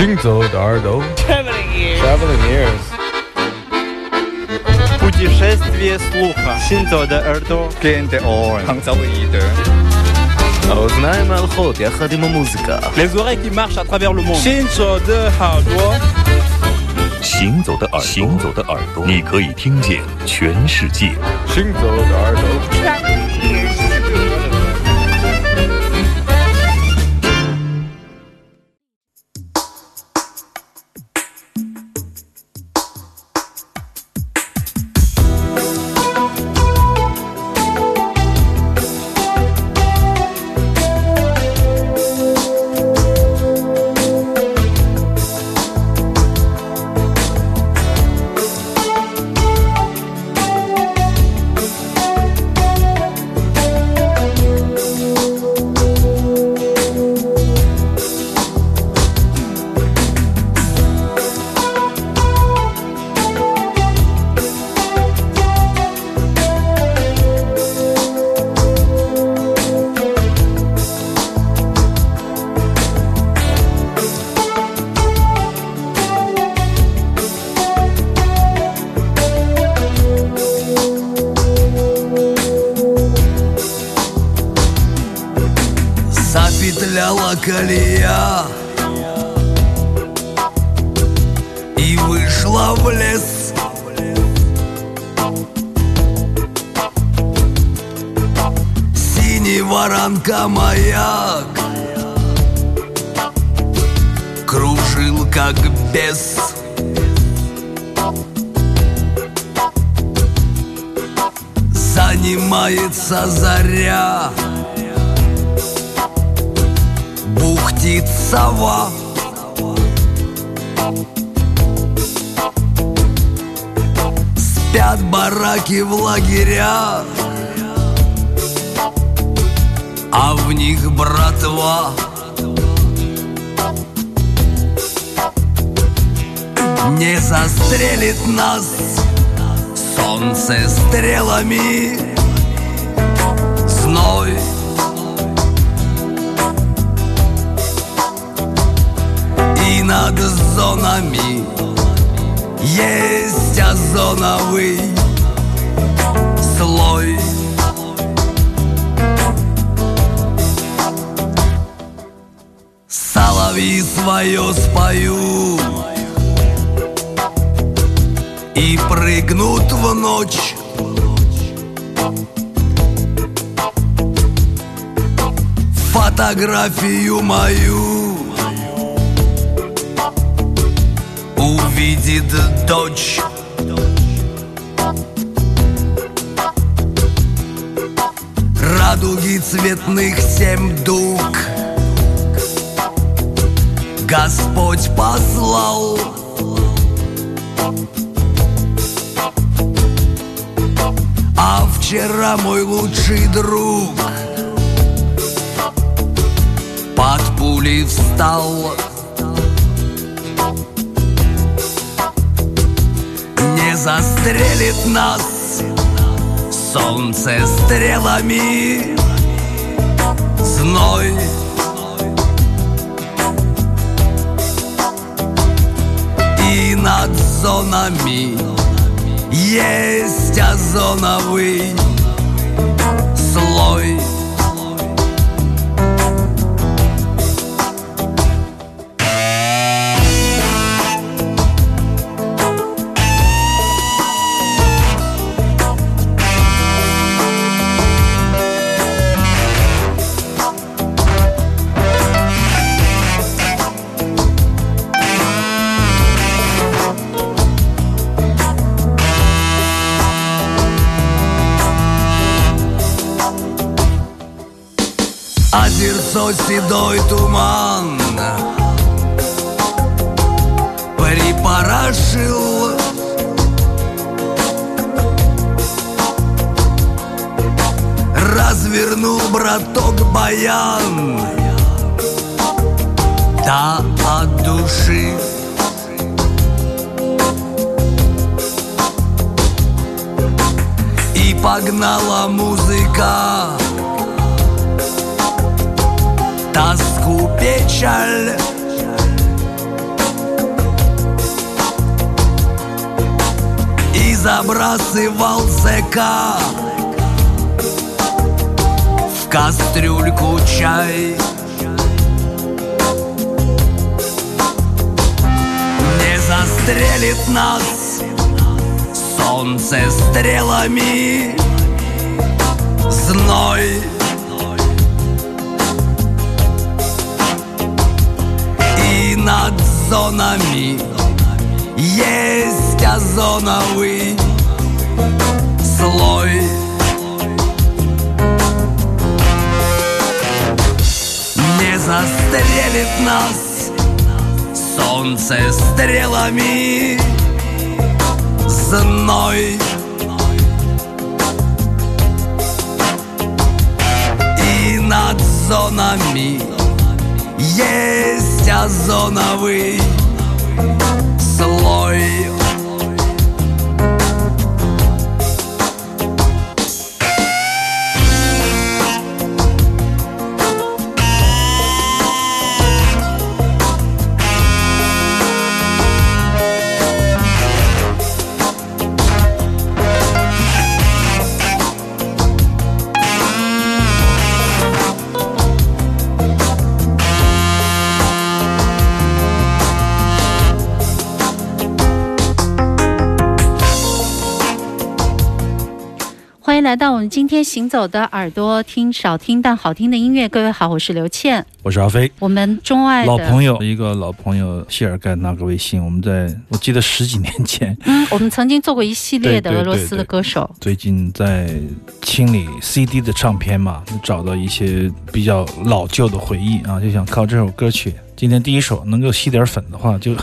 行走的耳朵 Traveling ears. Traveling ears Путешествие слуха. Синто де Эрдо. Gente on. Handzauber Ide. האוזניים ההלכות יחד עם המוזיקה Les oreilles qui marchent à travers le monde. 行走的耳朵，行走的耳朵，行走的耳朵，你可以听见全世界。行走的耳朵 Колея И вышла в лес. Синий воронка маяк Кружил как бес. Занимается заря сова Спят бараки в лагерях А в них братва. Не застрелит нас Солнце стрелами. Зной зонами. Есть озоновый слой. Соловьи свое споют И прыгнут в ночь. Фотографию мою Увидит дочь. Радуги цветных семь дуг. Господь послал. А вчера мой лучший друг Под пулей встал Застрелит нас. Солнце стрелами Зной. И над зонами Есть озоновый слой Озерцо седой туман. Припорошил Развернул браток баян. Да от души. И погнала музыка тоску, печаль. И забрасывал зэка в кастрюльку чай. Не застрелит нас солнце стрелами, зной зонами есть озоновый слой. Не застрелит нас солнце стрелами. Зной. И над зонами есть озоновый слой 来到我们今天行走的耳朵，听少听但好听的音乐。各位好，我是刘倩。我是阿飞，我们钟爱老朋友，一个老朋友谢尔盖那个微信，我们在我记得十几年前，嗯，我们曾经做过一系列的俄罗斯的歌手。最近在清理 CD 的唱片嘛，找到一些比较老旧的回忆啊，就想靠这首歌曲。今天第一首能够吸点粉的话，就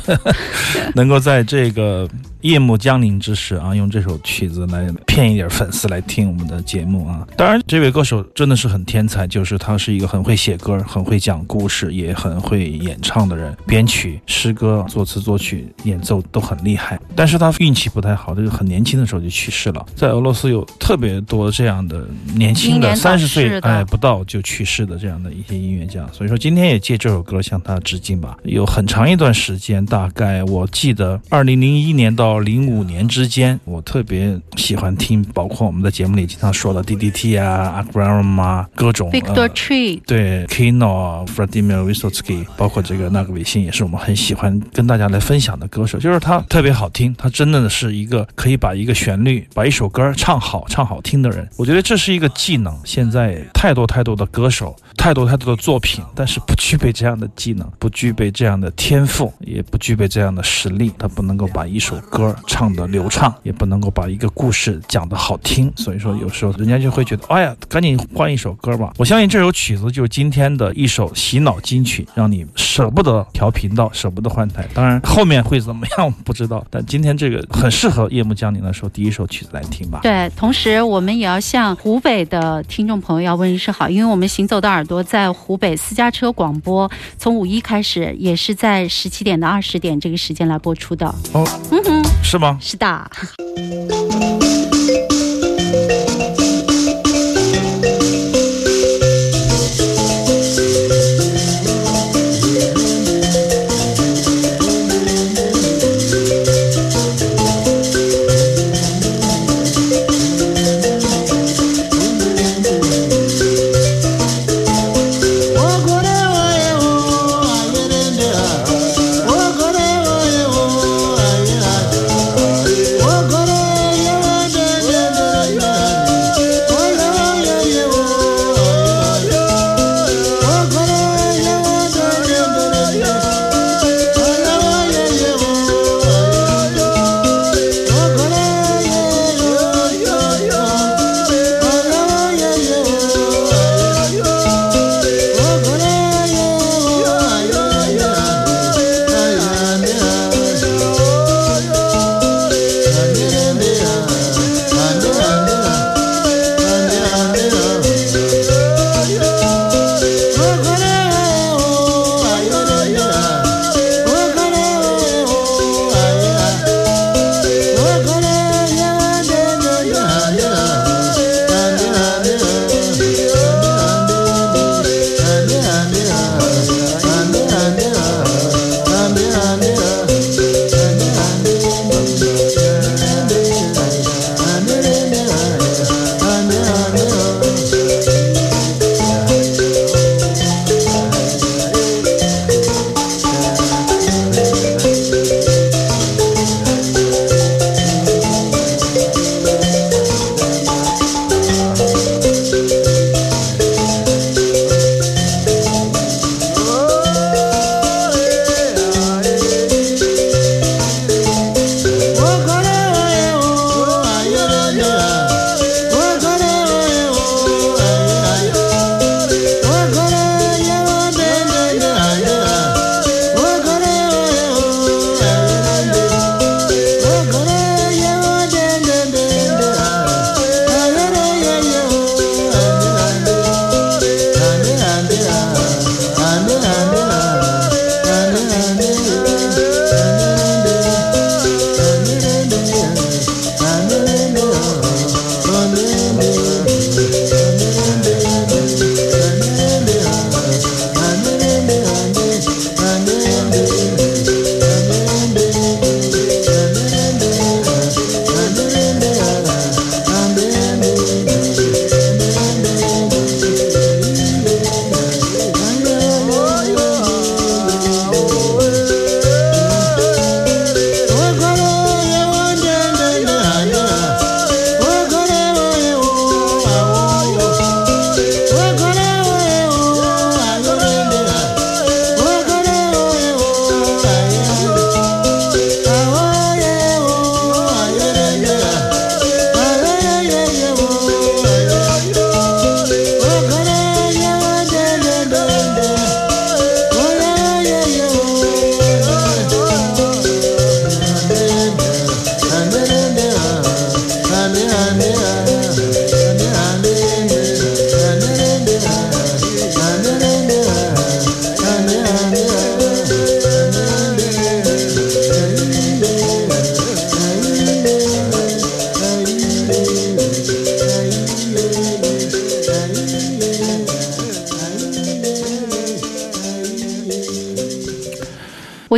能够在这个夜幕降临之时啊，用这首曲子来骗一点粉丝来听我们的节目啊。当然，这位歌手真的是很天才，就是他是一个很会写歌、很会讲故事，也很会演唱的人，编曲、诗歌、作词、作曲、演奏都很厉害。但是他运气不太好，这个很年轻的时候就去世了。在俄罗斯有特别多这样的年轻的三十岁哎不到就去世的这样的一些音乐家，所以说今天也借这首歌向他致敬吧。有很长一段时间，大概我记得二零零一年到零五年之间，我特别喜欢听，包括我们在节目里经常说的 DDT 啊、a g r a m 啊，各种 Victor 呃 Tree，对 Kino、Vladimir Vysotsky，包括这个那个维信，也是我们很喜欢跟大家来分享的歌手。就是他特别好听，他真的是一个可以把一个旋律、把一首歌唱好、唱好听的人。我觉得这是一个技能。现在太多太多的歌手，太多太多的作品，但是不具备这样的技能，不具备这样的天赋，也不具备这样的实力。他不能够把一首歌唱得流畅，也不能够把一个故事讲得好听。所以说，有时候人家就会觉得，哎呀，赶紧换一首歌吧。我相信这首曲子就是今天的一首洗脑金曲，让你舍不得调频道，舍不得换台。当然，后面会怎么样我不知道，但今天这个很适合夜幕降临的时候第一首曲子来听吧。对，同时我们也要向湖北的听众朋友要问一声好，因为我们行走的耳朵在湖北私家车广播，从五一开始，也是在十七点到二十点这个时间来播出的。哦，嗯哼，是吗？是的。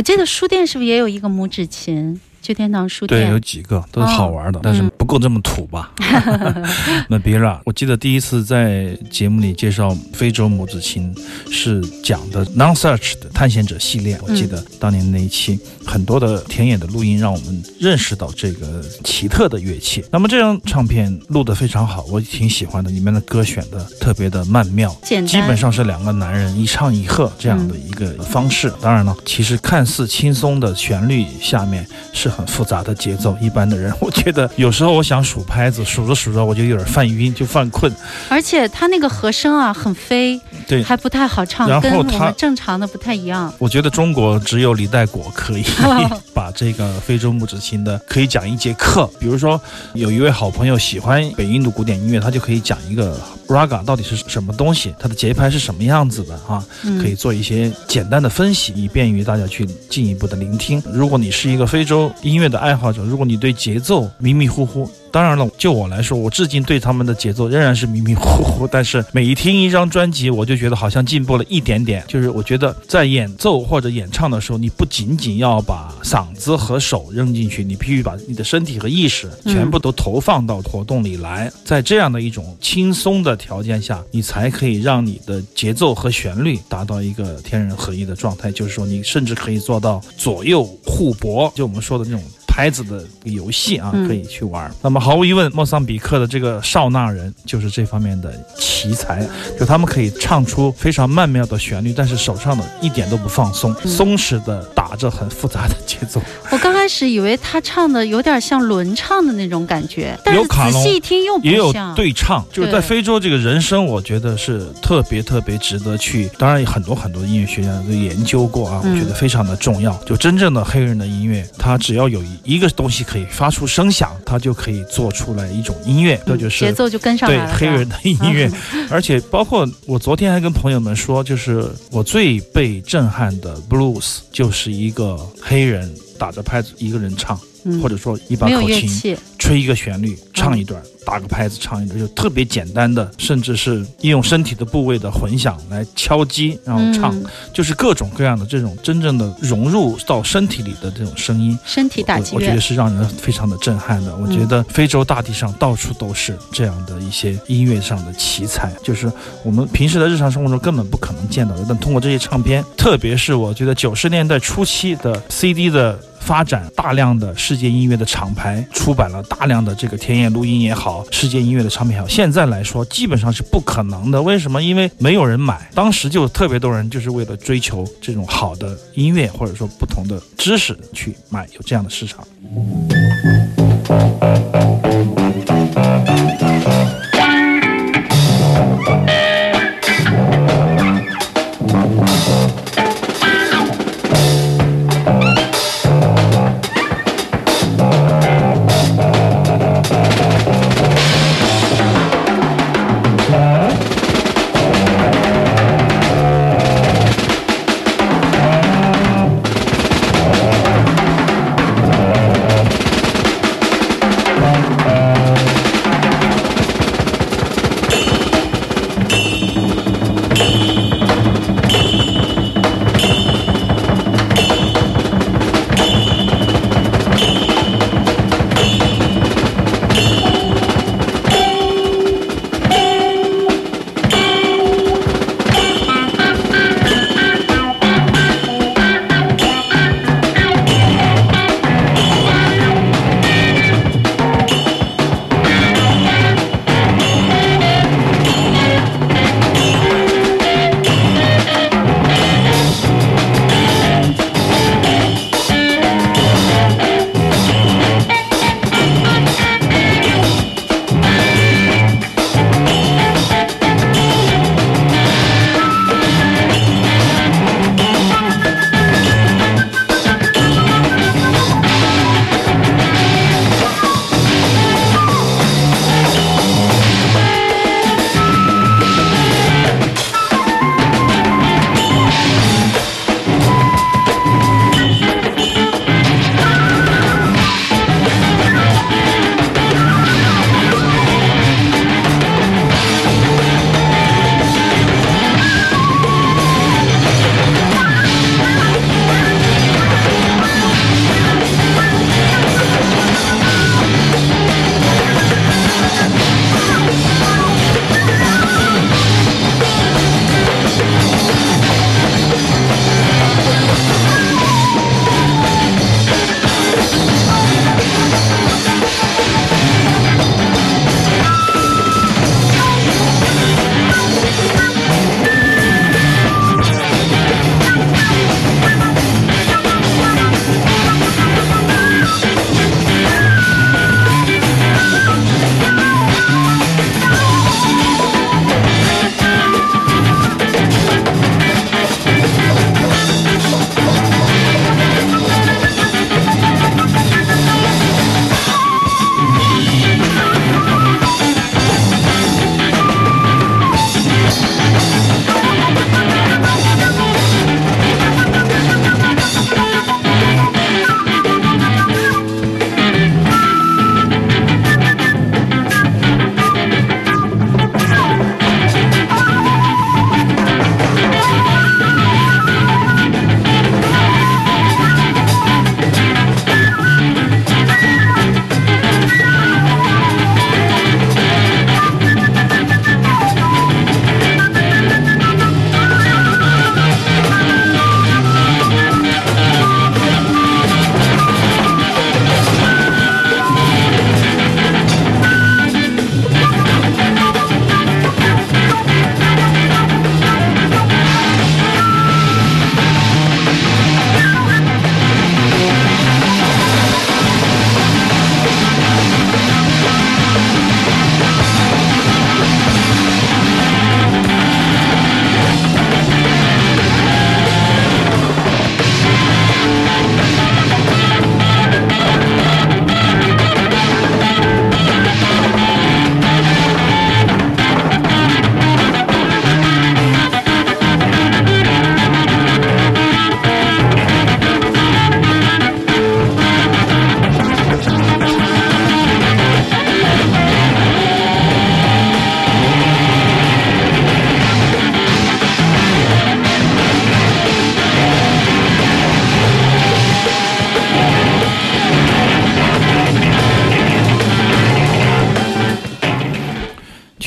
我记得书店是不是也有一个拇指琴？旧天堂书店对，有，几个都是好玩的，但是够这么土吧。那别了，我记得第一次在节目里介绍非洲母子琴是讲的 Non Search 的探险者系列，我记得当年那一期很多的田野的录音，让我们认识到这个奇特的乐器。那么这张唱片录得非常好，我挺喜欢的，里面的歌选的特别的曼妙，基本上是两个男人一唱一和这样的一个方式。当然了，其实看似轻松的旋律下面是很复杂的节奏。一般的人，我觉得有时候我想数拍子，数着数着我就有点犯晕，就犯困。而且他那个和声啊很飞，对，还不太好唱，然后跟我们正常的不太一样。我觉得中国只有李代果可以 把这个非洲木指琴的可以讲一节课。比如说，有一位好朋友喜欢北印度古典音乐，他就可以讲一个 raga 到底是什么东西，它的节拍是什么样子的啊，嗯可以做一些简单的分析，以便于大家去进一步的聆听。如果你是一个非洲音乐的爱好者，如果你对节奏迷迷糊糊，当然了，就我来说，我至今对他们的节奏仍然是迷迷糊糊。但是每一听一张专辑，我就觉得好像进步了一点点。就是我觉得在演奏或者演唱的时候，你不仅仅要把嗓子和手扔进去，你必须把你的身体和意识全部都投放到活动里来。在这样的一种轻松的条件下，你才可以让你的节奏和旋律达到一个天人合一的状态。就是说，你甚至可以做到左右互搏，就我们说的那种。拍子的游戏啊，嗯可以去玩。那么毫无疑问，莫桑比克的这个少纳人就是这方面的奇才，就他们可以唱出非常曼妙的旋律，但是手上的一点都不放松，嗯松弛的打着很复杂的节奏。我刚开始以为他唱的有点像轮唱的那种感觉，但是仔细一听又也有不像。对唱，就是在非洲这个人声，我觉得是特别特别值得去。当然，很多很多音乐学家都研究过啊，嗯我觉得非常的重要。就真正的黑人的音乐，他只要有一个东西可以发出声响，他就可以做出来一种音乐，这就是节奏就跟上了。黑人的音乐嗯，而且包括我昨天还跟朋友们说，就是我最被震撼的 blues 就是一一个黑人打着拍子一个人唱，或者说一把口琴，吹一个旋律，唱一段，打个拍子唱一段，就特别简单的，甚至是利用身体的部位的混响来敲击，然后唱，嗯就是各种各样的这种真正的融入到身体里的这种声音。身体打击乐我我觉得。是让人非常的震撼的。我觉得非洲大地上到处都是这样的一些音乐上的奇才，就是我们平时的日常生活中根本不可能见到的。但通过这些唱片，特别是我觉得九十年代初期的 CD 的。发展大量的世界音乐的厂牌出版了大量的这个田野录音也好，世界音乐的唱片也好，现在来说基本上是不可能的。为什么？因为没有人买。当时就特别多人就是为了追求这种好的音乐或者说不同的知识去买，有这样的市场。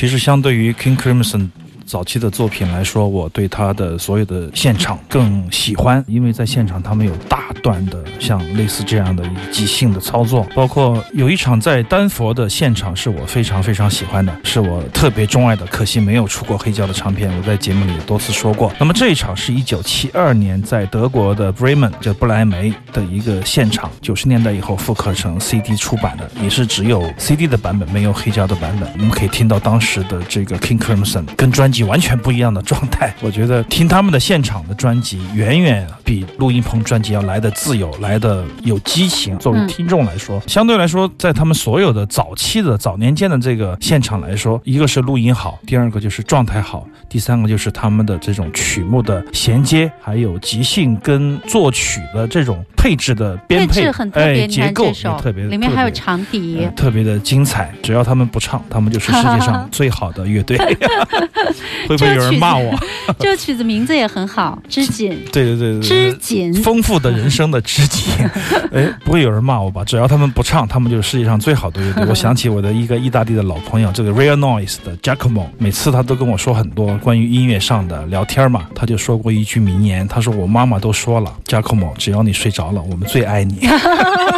其实相对于 King Crimson 早期的作品来说，我对他的所有的现场更喜欢，因为在现场他们有大段的像类似这样的即兴的操作，包括有一场在丹佛的现场是我非常非常喜欢的，是我特别钟爱的，可惜没有出过黑胶的唱片，我在节目里多次说过。那么这一场是一九七二年在德国的 Bremen 就布莱梅的一个现场，九十年代以后复刻成 CD 出版的，也是只有 CD 的版本，没有黑胶的版本。我们可以听到当时的这个 King Crimson 跟专辑完全不一样的状态。我觉得听他们的现场的专辑，远远比录音棚专辑要来的自由，来的有激情。作为嗯听众来说，相对来说，在他们所有的早期的早年间的这个现场来说，一个是录音好，第二个就是状态好，第三个就是他们的这种曲目的衔接，还有即兴跟作曲的这种配置的编配，配置很特别，哎，结构也特别，里面还有长笛呃，特别的精彩。只要他们不唱，他们就是世界上最好的乐队。会不会有人骂我？这个曲子名字也很好，《织锦对对对》，对织。锦。丰富的人生的知己，哎，不会有人骂我吧？只要他们不唱，他们就是世界上最好的乐队。我想起我的一个意大利的老朋友，这个 Real Noise 的 Giacomo，每次他都跟我说很多关于音乐上的聊天嘛。他就说过一句名言，他说：“我妈妈都说了，Giacomo，只要你睡着了，我们最爱你；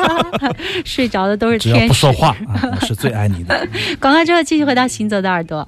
睡着的都是只要。不说话啊，我是最爱你的。”广告之后继续回到行走的耳朵。